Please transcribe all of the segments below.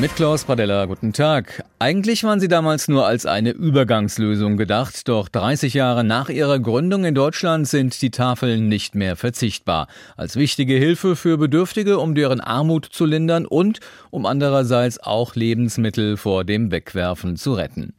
Mit Klaus Pradella, guten Tag. Eigentlich waren sie damals nur als eine Übergangslösung gedacht, doch 30 Jahre nach ihrer Gründung in Deutschland sind die Tafeln nicht mehr verzichtbar. Als wichtige Hilfe für Bedürftige, um deren Armut zu lindern und um andererseits auch Lebensmittel vor dem Wegwerfen zu retten.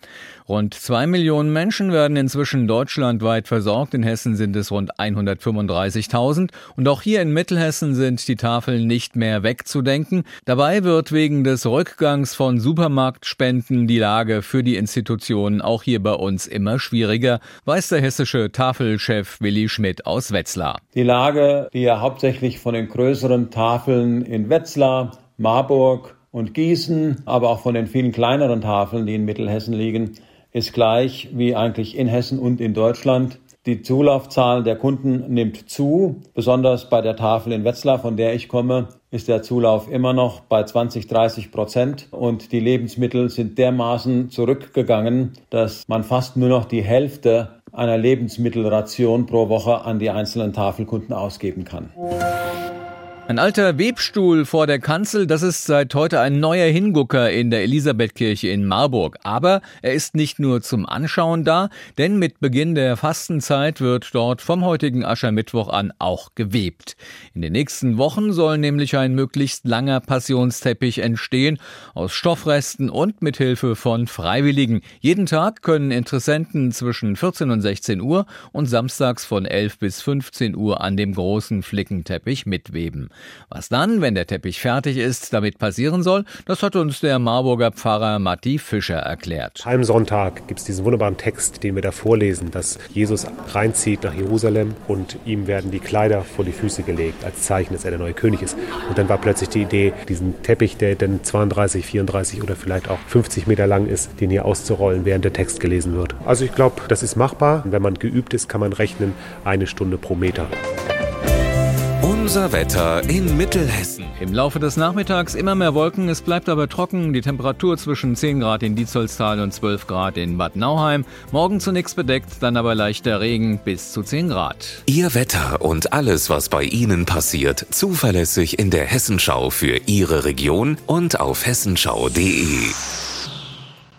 Rund zwei Millionen Menschen werden inzwischen deutschlandweit versorgt. In Hessen sind es rund 135.000. Und auch hier in Mittelhessen sind die Tafeln nicht mehr wegzudenken. Dabei wird wegen des Rückgangs von Supermarktspenden die Lage für die Institutionen auch hier bei uns immer schwieriger, weiß der hessische Tafelchef Willi Schmidt aus Wetzlar. Die Lage, die ja hauptsächlich von den größeren Tafeln in Wetzlar, Marburg und Gießen, aber auch von den vielen kleineren Tafeln, die in Mittelhessen liegen, ist gleich wie eigentlich in Hessen und in Deutschland. Die Zulaufzahl der Kunden nimmt zu. Besonders bei der Tafel in Wetzlar, von der ich komme, ist der Zulauf immer noch bei 20, 30 Prozent. Und die Lebensmittel sind dermaßen zurückgegangen, dass man fast nur noch die Hälfte einer Lebensmittelration pro Woche an die einzelnen Tafelkunden ausgeben kann. Ein alter Webstuhl vor der Kanzel, das ist seit heute ein neuer Hingucker in der Elisabethkirche in Marburg. Aber er ist nicht nur zum Anschauen da, denn mit Beginn der Fastenzeit wird dort vom heutigen Aschermittwoch an auch gewebt. In den nächsten Wochen soll nämlich ein möglichst langer Passionsteppich entstehen, aus Stoffresten und mit Hilfe von Freiwilligen. Jeden Tag können Interessenten zwischen 14 und 16 Uhr und samstags von 11 bis 15 Uhr an dem großen Flickenteppich mitweben. Was dann, wenn der Teppich fertig ist, damit passieren soll, das hat uns der Marburger Pfarrer Matti Fischer erklärt. Palmsonntag gibt es diesen wunderbaren Text, den wir da vorlesen, dass Jesus reinzieht nach Jerusalem und ihm werden die Kleider vor die Füße gelegt, als Zeichen, dass er der neue König ist. Und dann war plötzlich die Idee, diesen Teppich, der dann 32, 34 oder vielleicht auch 50 Meter lang ist, den hier auszurollen, während der Text gelesen wird. Also ich glaube, das ist machbar. Wenn man geübt ist, kann man rechnen, eine Stunde pro Meter. Unser Wetter in Mittelhessen. Im Laufe des Nachmittags immer mehr Wolken, es bleibt aber trocken. Die Temperatur zwischen 10 Grad in Dietzollstal und 12 Grad in Bad Nauheim. Morgen zunächst bedeckt, dann aber leichter Regen bis zu 10 Grad. Ihr Wetter und alles, was bei Ihnen passiert, zuverlässig in der Hessenschau für Ihre Region und auf hessenschau.de.